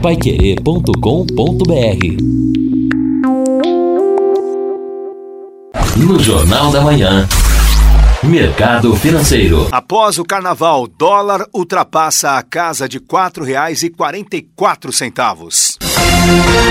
paiquerê.com.br No Jornal da Manhã. Mercado Financeiro. Após o carnaval, dólar ultrapassa a casa de R$ 4,44.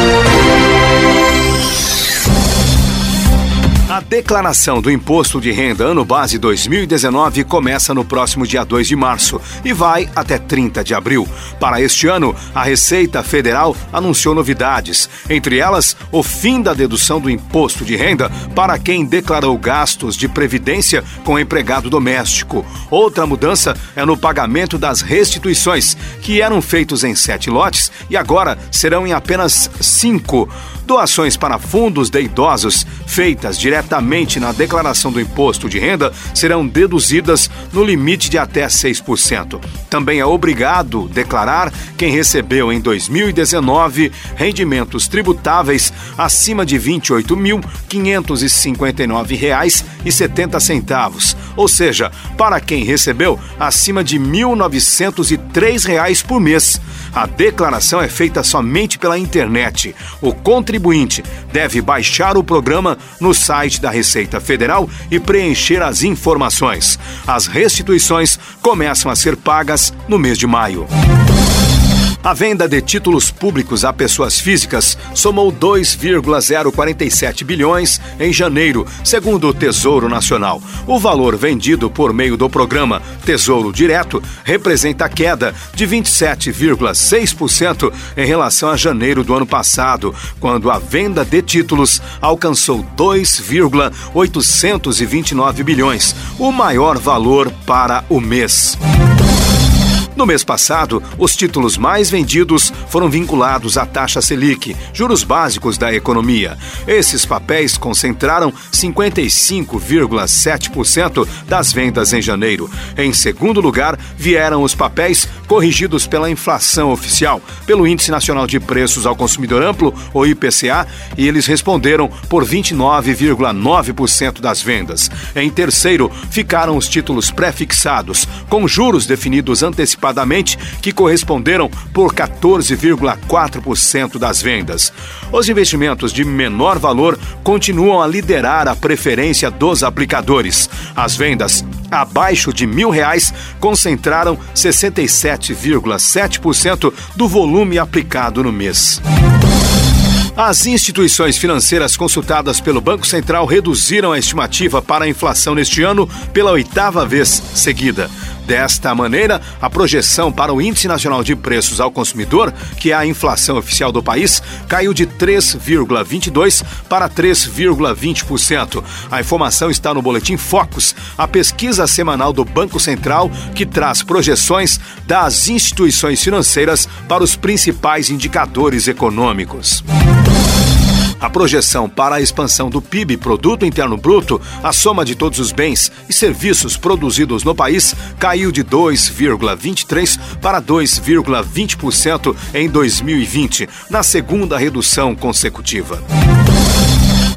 A declaração do Imposto de Renda Ano Base 2019 começa no próximo dia 2 de março e vai até 30 de abril. Para este ano, a Receita Federal anunciou novidades, entre elas o fim da dedução do imposto de renda para quem declarou gastos de previdência com empregado doméstico. Outra mudança é no pagamento das restituições, que eram feitos em sete lotes e agora serão em apenas cinco. Doações para fundos de idosos feitas diretamente na declaração do imposto de renda serão deduzidas no limite de até 6%. Também é obrigado declarar quem recebeu em 2019 rendimentos tributáveis acima de R$ 28.559,70, ou seja, para quem recebeu acima de R$ 1.903 por mês. A declaração é feita somente pela internet. O contribuinte deve baixar o programa no site da Receita Federal e preencher as informações. As restituições começam a ser pagas no mês de maio. A venda de títulos públicos a pessoas físicas somou 2,047 bilhões em janeiro, segundo o Tesouro Nacional. O valor vendido por meio do programa Tesouro Direto representa queda de 27,6% em relação a janeiro do ano passado, quando a venda de títulos alcançou 2,829 bilhões, o maior valor para o mês. No mês passado, os títulos mais vendidos foram vinculados à taxa Selic, juros básicos da economia. Esses papéis concentraram 55,7% das vendas em janeiro. Em segundo lugar, vieram os papéis corrigidos pela inflação oficial, pelo Índice Nacional de Preços ao Consumidor Amplo, ou IPCA, e eles responderam por 29,9% das vendas. Em terceiro, ficaram os títulos pré-fixados, com juros definidos antecipadamente que corresponderam por 14,4% das vendas. Os investimentos de menor valor continuam a liderar a preferência dos aplicadores. As vendas abaixo de mil reais concentraram 67,7% do volume aplicado no mês. As instituições financeiras consultadas pelo Banco Central reduziram a estimativa para a inflação neste ano pela oitava vez seguida. Desta maneira, a projeção para o Índice Nacional de Preços ao Consumidor, que é a inflação oficial do país, caiu de 3,22% para 3,20%. A informação está no Boletim Focus, a pesquisa semanal do Banco Central, que traz projeções das instituições financeiras para os principais indicadores econômicos. A projeção para a expansão do PIB, Produto Interno Bruto, a soma de todos os bens e serviços produzidos no país, caiu de 2,23% para 2,20% em 2020, na segunda redução consecutiva.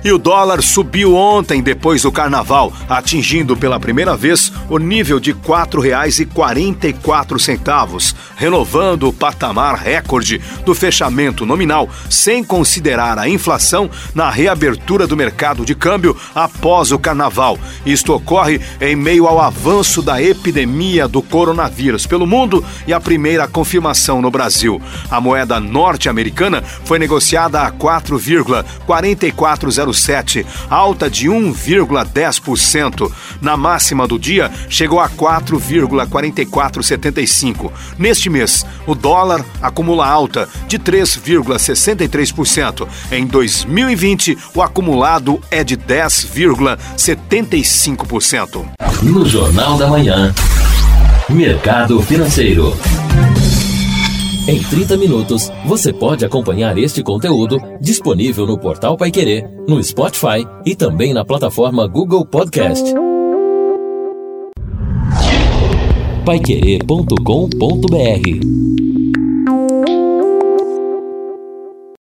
E o dólar subiu ontem depois do carnaval, atingindo pela primeira vez o nível de R$ 4,44, renovando o patamar recorde do fechamento nominal, sem considerar a inflação na reabertura do mercado de câmbio após o carnaval. Isto ocorre em meio ao avanço da epidemia do coronavírus pelo mundo e a primeira confirmação no Brasil. A moeda norte-americana foi negociada a 4,4400 0,07, alta de 1,10%. Na máxima do dia, chegou a 4,4475. Neste mês, o dólar acumula alta de 3,63%. Em 2020, o acumulado é de 10,75%. No Jornal da Manhã, Mercado Financeiro. Em 30 minutos, você pode acompanhar este conteúdo disponível no portal Paiquerê, no Spotify e também na plataforma Google Podcast. Paiquerê.com.br